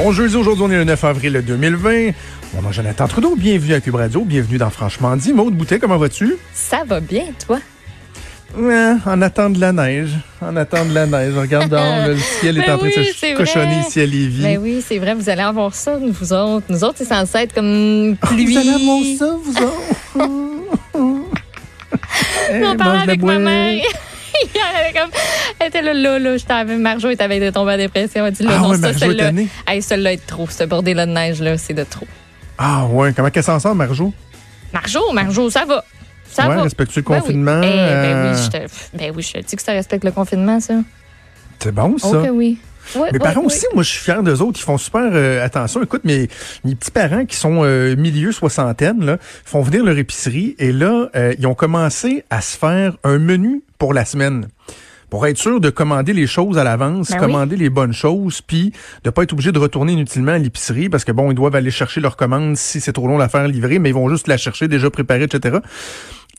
Bon jeudi, aujourd'hui on est le 9 avril 2020. Mon nom Jonathan Trudeau, bienvenue à Cube Radio, bienvenue dans Franchement dit. Maude Boutet, comment vas-tu? Ça va bien, toi? Ouais, en attendant de la neige, en attendant de la neige. Regarde dehors, le ciel est Ben en train oui, de se cochonner vrai. ici à Lévis. Ben oui, c'est vrai, vous allez avoir ça, vous autres. Nous autres, c'est censé être comme pluie. Vous allez avoir ça, vous autres? On la avec ma mère. Comme, elle était là, là, là, j'étais avec Marjo, elle était avec de tomber en dépression. Elle dit, là, Ah non, ouais, ça, celle-là. Hey, celle-là est trop. Ce bordel-là de neige-là, c'est de trop. Ah ouais, comment qu'elle s'en sort, Marjo? Marjo, Marjo, ça va. Ça ouais, va. respectes-tu le Ben oui. confinement? Eh, ben, Euh, oui, je te, ben oui, je te dis que ça respecte le confinement, ça. C'est bon, ça. Ok, oui. Ouais, Mes parents ouais. aussi, moi, je suis fier d'eux autres. Ils font super euh, attention. Écoute, mes, mes petits-parents qui sont euh, milieu soixantaine, là, font venir leur épicerie et là, euh, ils ont commencé à se faire un menu pour la semaine. Pour être sûr de commander les choses à l'avance, Ben oui. commander les bonnes choses, puis de pas être obligé de retourner inutilement à l'épicerie parce que bon, ils doivent aller chercher leur commande si c'est trop long la faire livrer, mais ils vont juste la chercher déjà préparée, etc.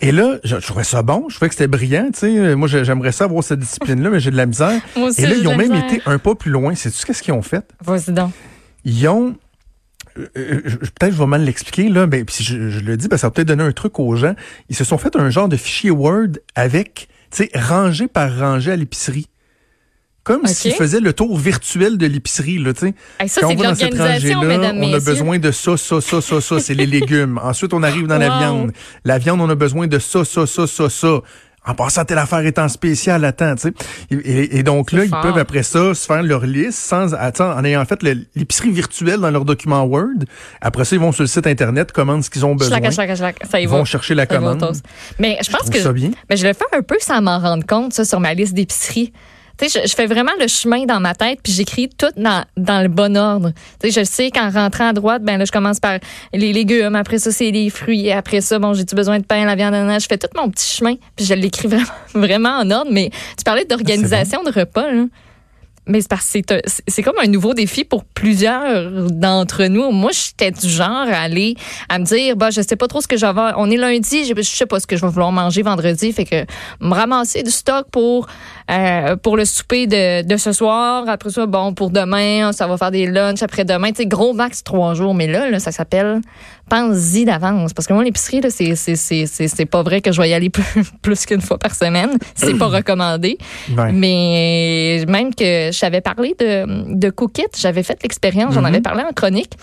Et là, je, je trouvais ça bon, je trouvais que c'était brillant, tu sais. Moi, j'ai- j'aimerais ça avoir cette discipline-là, mais j'ai de la misère. Moi aussi, Et là, ils ont même misère. été un pas plus loin. Sais-tu qu'est-ce qu'ils ont fait? Vas-y donc. Ils ont. euh, euh, je- peut-être je vais mal l'expliquer là, mais puis je, je le dis, ça va peut-être donner un truc aux gens. Ils se sont fait un genre de fichier Word avec, tu sais, rangé par rangée à l'épicerie. Comme Ok. s'ils faisaient le tour virtuel de l'épicerie, là, tu sais. Hey, Quand on va dans cette rangée-là, on a besoin de ça, ça, ça, ça, ça, c'est les légumes. Ensuite, on arrive dans la viande. La viande, on a besoin de ça, ça, ça, ça, ça. En passant, telle affaire est en spécial, attends, tu sais. Et, et- et donc là, ils peuvent après ça se faire leur liste sans, attends, en ayant fait l'épicerie virtuelle dans leur document Word. Après ça, ils vont sur le site Internet, commandent ce qu'ils ont besoin. Ça y Ils va. vont chercher la Ça va commande. Mais je pense que ça bien. mais je le fais un peu sans m'en rendre compte, ça, sur ma liste d'épicerie. Tu sais, je, je fais vraiment le chemin dans ma tête, puis j'écris tout dans, dans le bon ordre. Tu sais, je sais qu'en rentrant à droite, ben là, je commence par les légumes, après ça, c'est les fruits, après ça, bon, j'ai-tu besoin de pain, la viande, je fais tout mon petit chemin, puis je l'écris vraiment, vraiment en ordre. Mais tu parlais d'organisation de repas, là. Mais c'est parce que c'est un- c'est- c'est comme un nouveau défi pour plusieurs d'entre nous. Moi, j'étais du genre à aller à me dire, bah, je sais pas trop ce que je vais avoir. On est lundi, je, je sais pas ce que je vais vouloir manger vendredi, fait que me ramasser du stock pour euh, pour le souper de, de ce soir. Après ça, bon, pour demain, ça va faire des lunchs après demain. Tu sais, gros max trois jours. Mais là, là ça s'appelle pense-y d'avance. Parce que moi, l'épicerie, là, c'est c'est c'est pas vrai que je vais y aller plus, plus qu'une fois par semaine. C'est pas recommandé. Ouais. Mais même que j'avais parlé de, de Cookit, j'avais fait l'expérience, j'en Mhm. avais parlé en chronique.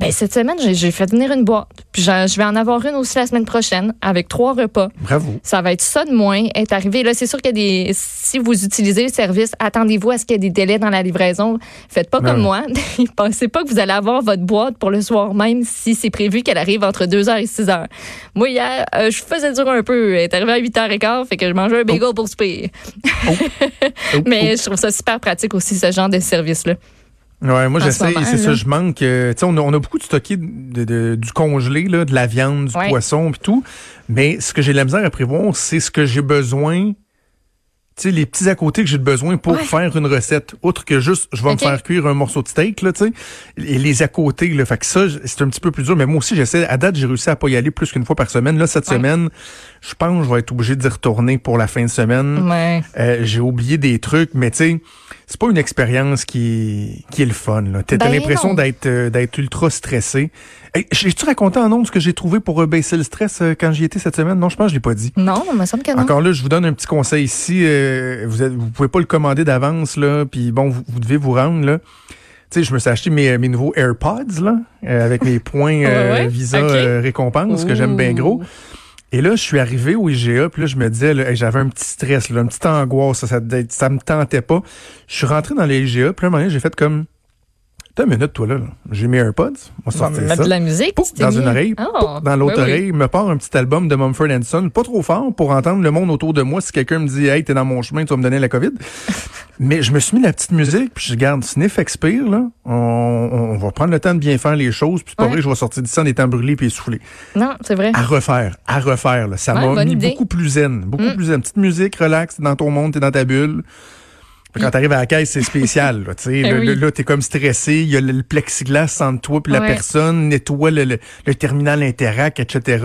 Ben, cette semaine, j'ai- fait venir une boîte. Puis je vais en avoir une aussi la semaine prochaine avec trois repas. Bravo. Ça va être ça de moins est arrivé. Là, c'est sûr qu'il y a des. Si vous utilisez le service, attendez-vous à ce qu'il y ait des délais dans la livraison. Faites pas Ben comme moi. Pensez pas que vous allez avoir votre boîte pour le soir même si c'est prévu qu'elle arrive entre 2h et 6h. Moi, hier, euh, je faisais dur un peu. Elle est arrivée à 8h15, fait que je mangeais un bagel pour souper. Oh, Mais oh. je trouve ça super pratique aussi, ce genre de service-là. Ouais, moi j'essaie, c'est ça, je manque. euh, tu sais, on a, on a beaucoup de stocké de, de- du congelé, là, de la viande, du Ouais. poisson, puis tout. Mais ce que j'ai de la misère à prévoir, c'est ce que j'ai besoin. Tu sais, les petits à côté que j'ai besoin pour Ouais. faire une recette, autre que juste, je vais me faire cuire un morceau de steak, là, tu sais. Et les à côté, là, fait que ça, c'est un petit peu plus dur. Mais moi aussi, j'essaie. À date, j'ai réussi à pas y aller plus qu'une fois par semaine. Là, cette Ouais. semaine, je pense que je vais être obligé d'y retourner pour la fin de semaine. Ouais. Euh, j'ai oublié des trucs, mais tu sais, c'est pas une expérience qui, qui est le fun. T'as Ben l'impression d'être euh, d'être ultra stressé. Hey, J'ai-tu raconté en ondes ce que j'ai trouvé pour baisser le stress euh, quand j'y étais cette semaine? Non, je pense que je l'ai pas dit. Non, il me semble que non. Encore là, je vous donne un petit conseil ici. euh, vous, êtes, vous pouvez pas le commander d'avance, là, puis bon, vous, vous devez vous rendre, là. Tu sais, je me suis acheté mes, mes nouveaux AirPods, là, euh, avec mes points euh, Ouais, ouais. Visa Ok. euh, récompense, que j'aime bien gros. Et là, je suis arrivé au IGA, puis là, je me disais, hey, j'avais un petit stress, là, une petite angoisse, ça, ça, ça me tentait pas. Je suis rentré dans les IGA, puis là, un moment j'ai fait comme, T'as une minute, toi, là. J'ai mes AirPods. On va On va sortir mettre ça. de la musique. T'es dans mis- une oreille, Oh, dans l'autre oui. oreille, me part un petit album de Mumford Son, pas trop fort pour entendre le monde autour de moi si quelqu'un me dit Hey, t'es dans mon chemin, tu vas me donner la COVID. Mais je me suis mis la petite musique, puis je garde sniff expire, là. On, on va prendre le temps de bien faire les choses, puis c'est pas Ouais. vrai je vais sortir d'ici en étant brûlé puis essoufflé. Non, c'est vrai. À refaire, à refaire, là. Ça Ouais, m'a mis idée. beaucoup plus zen, beaucoup Mm. plus zen. Petite musique, relax, t'es dans ton monde, t'es dans ta bulle. Quand t'arrives à la caisse, c'est spécial. Là, tu sais. Eh Là, oui. là, là, t'es comme stressé. Il y a le, le plexiglas entre toi puis la Ouais. personne, nettoie le, le, le terminal Interac, etc.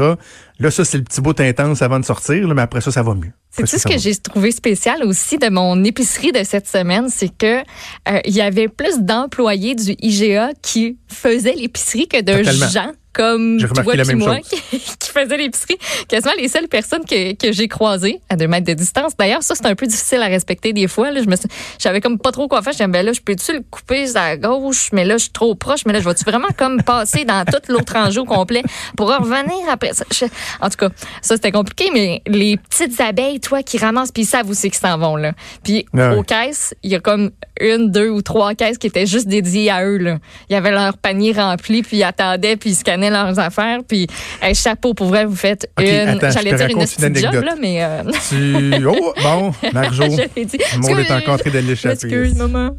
Là, ça, c'est le petit bout intense avant de sortir. Là, mais après ça, ça va mieux. C'est ce que j'ai trouvé spécial aussi de mon épicerie de cette semaine, c'est que euh, il y avait plus d'employés du IGA qui faisaient l'épicerie que de Totalement. gens comme toi même moi chose. qui, qui faisaient l'épicerie. Quasiment les seules personnes que, que j'ai croisées à deux mètres de distance. D'ailleurs, ça, c'est un peu difficile à respecter des fois. Là. Je me j'avais comme pas trop quoi faire. Je disais, ben là, je peux-tu le couper à gauche, mais là, je suis trop proche, mais là, je vais-tu vraiment comme passer dans tout l'autre rangée au complet pour revenir après ça? Je- en tout cas, ça, c'était compliqué, mais les petites abeilles, toi, qui ramassent, puis ils savent où c'est qu'ils s'en vont, là. Puis Ah ouais. aux caisses, il y a comme une, deux ou trois caisses qui étaient juste dédiées à eux, là. Il y avait leur panier rempli, puis ils attendaient, puis ils scannaient leurs affaires, puis hey, chapeau, pour vrai, vous faites une, j'allais dire une petite job, anecdote. là, mais euh, Tu... Oh, bon, Marjo. Le monde est encore en train de l'échapper. Excuse, maman.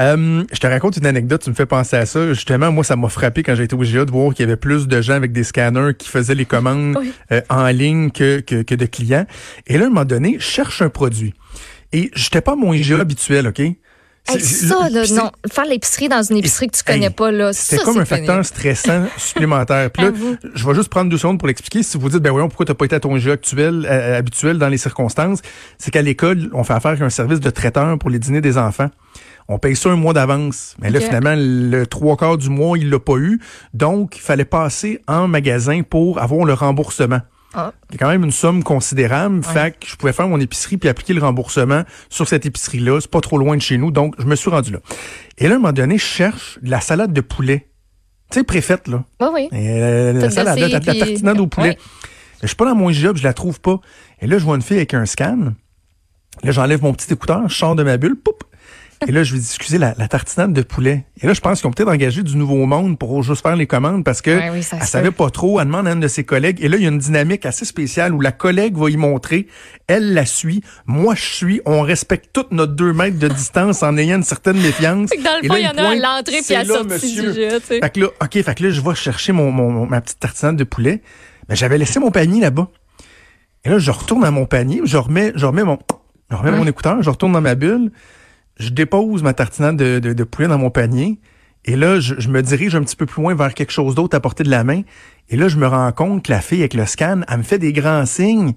Euh, je te raconte une anecdote, tu me fais penser à ça. Justement, moi, ça m'a frappé quand j'ai été au GA de voir qu'il y avait plus de gens avec des scanners qui faisaient les commandes Oui. euh, en ligne que, que, que de clients. Et là, moment donné, je cherche un produit. Et j'étais pas mon IGA habituel, OK? Hey, C'est- ça, là, c'est- non. Faire l'épicerie dans une épicerie que tu connais Hey, pas, là, C'était ça, comme c'est un facteur pénible. stressant supplémentaire. Puis là, je vais juste prendre deux secondes pour l'expliquer. Si vous dites, ben voyons, pourquoi t'as pas été à ton jeu actuel, euh, habituel dans les circonstances, c'est qu'à l'école, on fait affaire avec un service de traiteur pour les dîners des enfants. On paye ça un mois d'avance. Mais là, finalement, le trois quarts du mois, il l'a pas eu. Donc, il fallait passer en magasin pour avoir le remboursement. Ah. C'est quand même une somme considérable. Fait que je pouvais faire mon épicerie puis appliquer le remboursement sur cette épicerie-là. C'est pas trop loin de chez nous. Donc, je me suis rendu là. Et là, à un moment donné, je cherche de la salade de poulet. Tu sais, préfète, là. Oui, oui. Et, euh, la salade, dossier, la, la puis- tartinade au poulet. Ouais. Je suis pas dans mon job, je la trouve pas. Et là, je vois une fille avec un scan. Là, j'enlève mon petit écouteur, je sors de ma bulle, poup. Et là, je lui dis, excusez, la, la tartinade de poulet. Et là, je pense qu'ils ont peut-être engagé du nouveau monde pour juste faire les commandes parce que Ouais, oui, elle savait pas trop. Elle demande à une de ses collègues. Et là, il y a une dynamique assez spéciale où la collègue va y montrer. Elle la suit. Moi, je suis. On respecte toutes notre deux mètres de distance en ayant une certaine méfiance. Fait que dans le fond, il y en a à l'entrée puis à la sortie monsieur. du jeu, tu sais. Fait que là, OK, fait que là, je vais chercher mon, mon- ma petite tartinade de poulet. Mais j'avais laissé mon panier là-bas. Et là, je retourne à mon panier, je remets, je remets mon, je remets mon écouteur, je retourne dans ma bulle, je dépose ma tartinade de, de, de poulet dans mon panier. Et là, je, je me dirige un petit peu plus loin vers quelque chose d'autre à portée de la main. Et là, je me rends compte que la fille avec le scan, elle me fait des grands signes.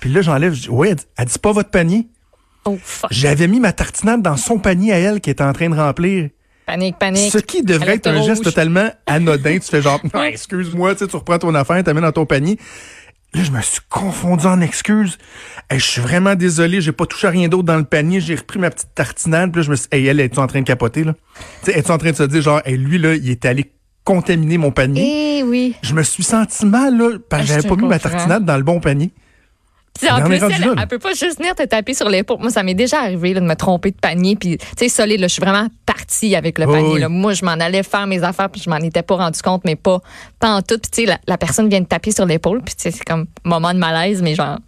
Puis là, j'enlève, je dis, ouais, elle dit, pas votre panier. Oh, fuck. J'avais mis ma tartinade dans son panier à elle qui était en train de remplir. Panique, panique. Ce qui devrait être un geste totalement anodin. tu fais genre, excuse-moi, tu sais, tu reprends ton affaire, tu mets dans ton panier. Là, je me suis confondu en excuses. Hey, je suis vraiment désolé, j'ai pas touché à rien d'autre dans le panier. J'ai repris ma petite tartinade. Puis là, je me suis hey, elle, est en train de capoter, là? Es-tu en train de se dire, genre, hey, lui, là, il est allé contaminer mon panier? Eh oui. Je me suis senti mal, là, parce que Ah, j'avais je pas mis ma tartinade dans le bon panier. Puis en plus, elle, elle peut pas juste venir te taper sur l'épaule. Moi, ça m'est déjà arrivé là, de me tromper de panier. Puis, tu sais, solide, je suis vraiment partie avec le panier. oui. là. Moi, je m'en allais faire mes affaires, puis je m'en étais pas rendu compte, mais pas, pas en tout. Puis, tu sais, la, la personne vient de taper sur l'épaule, puis tu sais, c'est comme moment de malaise, mais genre,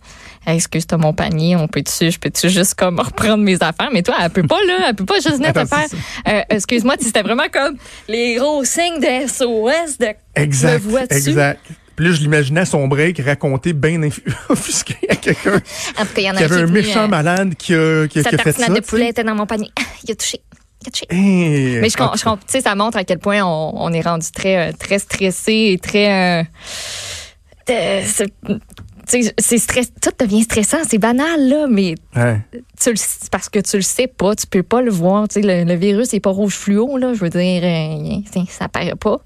Hey, excuse, t'as mon panier, on peut-tu, je peux-tu juste comme reprendre mes affaires? Mais toi, elle peut pas, là, elle peut pas juste venir te faire, euh, excuse-moi, c'était vraiment comme les gros signes de SOS de, Exact. me vois-tu? Exact. Puis là, je l'imaginais à son break raconter bien offusqué à quelqu'un En tout cas, il y en a qui avait un méchant euh, malade qui a, qui qui a fait ça. de poulet était dans mon panier. Il a touché. Il a touché. Eh, Mais je, com- en tout je sais, ça montre à quel point on, on est rendu très, euh, très stressé et très. euh, c'est- stress, tout devient stressant, c'est banal là, mais ouais. tu le, parce que tu le sais pas, tu peux pas le voir. Tu sais, le, le virus est pas rouge fluo là, je veux dire, euh, ça paraît pas.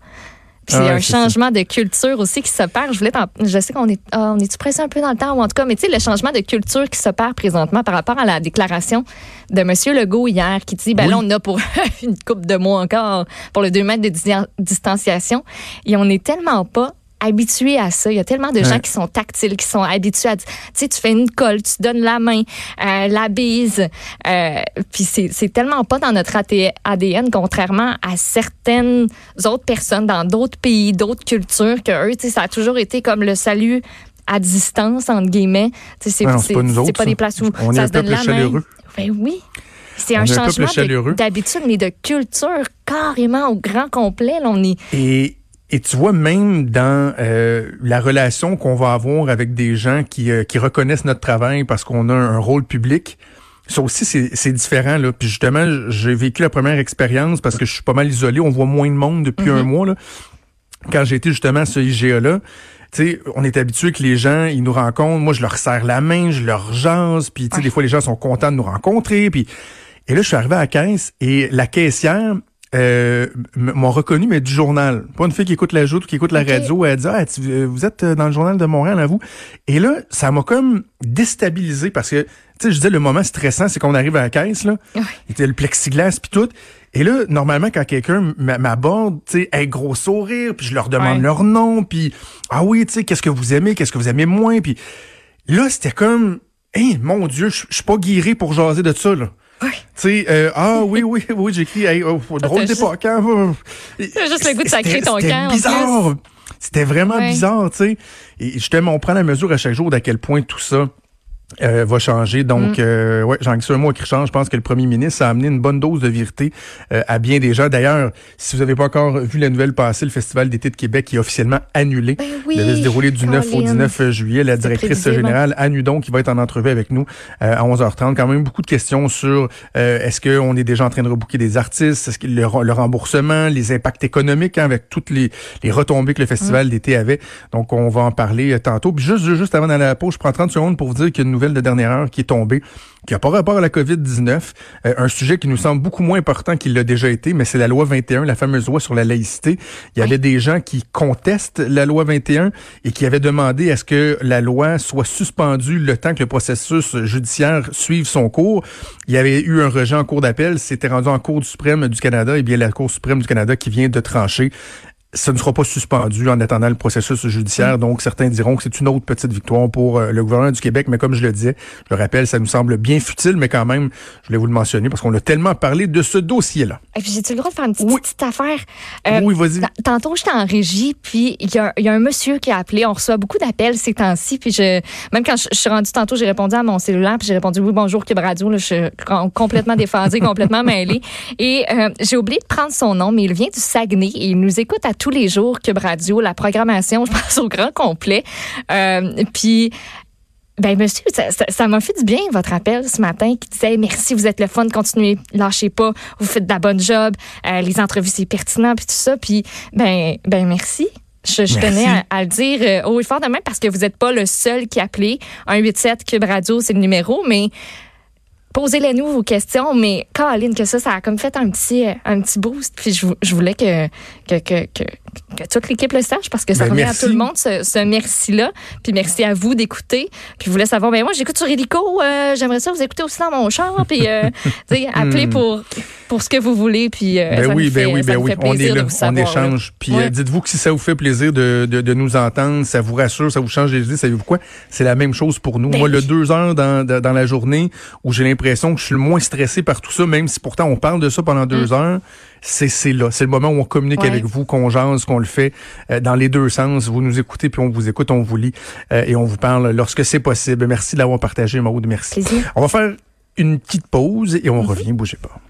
Puis Ah c'est ouais, un changement de culture aussi qui s'opère. Je voulais t'en- je sais qu'on est, ah, on est pressé un peu dans le temps ou en tout cas, mais tu sais, le changement de culture qui s'opère présentement par rapport à la déclaration de Monsieur Legault hier qui dit, ben là, on a pour une coupe de mois encore pour le 2 mètres de di- distanciation. Et on n'est tellement pas habitués à ça. Il y a tellement de Ouais. gens qui sont tactiles, qui sont habitués à, tu sais, tu fais une colle, tu donnes la main, euh, la bise, euh, puis c'est c'est tellement pas dans notre ADN, contrairement à certaines autres personnes dans d'autres pays, d'autres cultures, que eux, tu sais, ça a toujours été comme le salut à distance entre guillemets. Tu sais, c'est c'est- pas pas des places où On est ça un se donne la main. Ben oui. C'est un changement d'habitude, mais de culture carrément au grand complet. Là, on est Et, et tu vois, même dans euh, la relation qu'on va avoir avec des gens qui, euh, qui reconnaissent notre travail parce qu'on a un, rôle public, ça aussi, c'est différent. Là. Puis justement, j'ai vécu la première expérience parce que je suis pas mal isolé. On voit moins de monde depuis un mois. Là. Quand été justement à ce IGA-là, tu sais, on est habitué que les gens, ils nous rencontrent. Moi, je leur serre la main, je leur jase. Puis, tu sais, Ouais. des fois, les gens sont contents de nous rencontrer. Puis, et là, je suis arrivé à la caisse et la caissière euh, m'ont reconnu, mais du journal. Pas une fille qui écoute la joute ou qui écoute la Ok. radio. Elle dit, ah, tu- euh, vous êtes euh, dans le journal de Montréal, à vous. Et là, ça m'a comme déstabilisé parce que, tu sais, je disais, le moment stressant, c'est qu'on arrive à la caisse, là. Ouais. Il était le plexiglas puis tout. Et là, normalement, quand quelqu'un m'aborde, tu sais, un gros sourire, puis je leur demande Ouais. leur nom, puis ah oui, tu sais, qu'est-ce que vous aimez, qu'est-ce que vous aimez moins, puis là, c'était comme, hey, mon Dieu, je je suis pas guéri pour jaser de ça, là. Ouais. Tu sais, euh, ah oui, oui, oui, j'écris, hey, oh, drôle t'as juste- d'époque, hein. T'as juste le goût de sacrer C'était- ton camp, bizarre. C'était vraiment Ouais. bizarre, tu sais. Et justement, on prend la mesure à chaque jour d'à quel point tout ça euh, va changer. Mm. Donc, euh, ouais, un mot qui change. Je pense que le premier ministre a amené une bonne dose de vérité euh, à bien des gens. D'ailleurs, si vous n'avez pas encore vu la nouvelle passer, le Festival d'été de Québec est officiellement annulé. Ben oui, Il devait se dérouler du 9 au Colin. 19 juillet. La directrice générale, Anne Hudon, qui va être en entrevue avec nous euh, à 11h30. Quand même beaucoup de questions sur euh, est-ce qu'on est déjà en train de rebooker des artistes, est-ce que le, le remboursement, les impacts économiques hein, avec toutes les, les retombées que le Mm. festival d'été avait. Donc, on va en parler euh, tantôt. Puis juste, juste avant d'aller à la pause, je prends 30 secondes pour vous dire qu'il y a une nouvelle de dernière heure qui est tombée, qui n'a pas rapport à la COVID-19, euh, un sujet qui nous semble beaucoup moins important qu'il l'a déjà été, mais c'est la loi 21, la fameuse loi sur la laïcité. Il y avait des gens qui contestent la loi 21 et qui avaient demandé à ce que la loi soit suspendue le temps que le processus judiciaire suive son cours. Il y avait eu un rejet en cours d'appel, c'était rendu en Cour suprême du Canada, et bien la Cour suprême du Canada qui vient de trancher ce ne sera pas suspendu en attendant le processus judiciaire. Donc, certains diront que c'est une autre petite victoire pour euh, le gouvernement du Québec. Mais comme je le disais, je le rappelle, ça nous semble bien futile, mais quand même, je voulais vous le mentionner parce qu'on a tellement parlé de ce dossier-là. J'ai-tu le droit de faire une petite, Oui. petite affaire? Euh, oui, vas-y. Tantôt, j'étais en régie, puis il y, a- il y a un monsieur qui a appelé. On reçoit beaucoup d'appels ces temps-ci. Puis je, même quand je, je suis rendue tantôt, j'ai répondu à mon cellulaire, puis j'ai répondu oui, bonjour, Cube Radio. Là, je suis com- complètement déphasée, complètement mêlée. Et euh, j'ai oublié de prendre son nom, mais il vient du Saguenay et il nous écoute à tous les jours, Cube Radio, la programmation, je pense, au grand complet. Euh, puis ben monsieur, ça- m'a fait du bien votre appel ce matin qui disait merci, vous êtes le fun, continuez, lâchez pas, vous faites de la bonne job, euh, les entrevues c'est pertinent puis tout ça, puis ben ben merci. Je, tenais à, à le dire euh, haut et fort de même parce que vous n'êtes pas le seul qui a appelé. 187 Cube Radio, c'est le numéro, mais posez-les nous vos questions. Mais Caroline, que ça, ça a comme fait un petit, euh, un petit boost. Puis je, je voulais que, que, que, que, que toute l'équipe le sache parce que ça Ben, revient merci. à tout le monde, ce, ce merci-là. Puis merci à vous d'écouter. Puis je voulais savoir, ben moi, j'écoute sur Helico. euh, J'aimerais ça vous écouter aussi dans mon char. Puis, euh, appelez pour, pour ce que vous voulez. Puis, euh, Hmm. Ben ça oui, fait, ben oui, ça ben oui. fait On est là, de vous on là. échange. Puis Ouais. euh, dites-vous que si ça vous fait plaisir de, de, de nous entendre, ça vous rassure, ça vous change les idées, savez-vous quoi? C'est la même chose pour nous. Ben Moi, le deux heures dans, dans, dans la journée où j'ai l'impression que je suis le moins stressé par tout ça, même si pourtant on parle de ça pendant deux heures, c'est c'est là. C'est le moment où on communique Mm. Ouais. avec vous, qu'on jase, qu'on le fait euh, dans les deux sens. Vous nous écoutez, puis on vous écoute, on vous lit euh, et on vous parle lorsque c'est possible. Merci de l'avoir partagé, Maude. Merci. Plaisir. On va faire une petite pause et on revient. Bougez pas.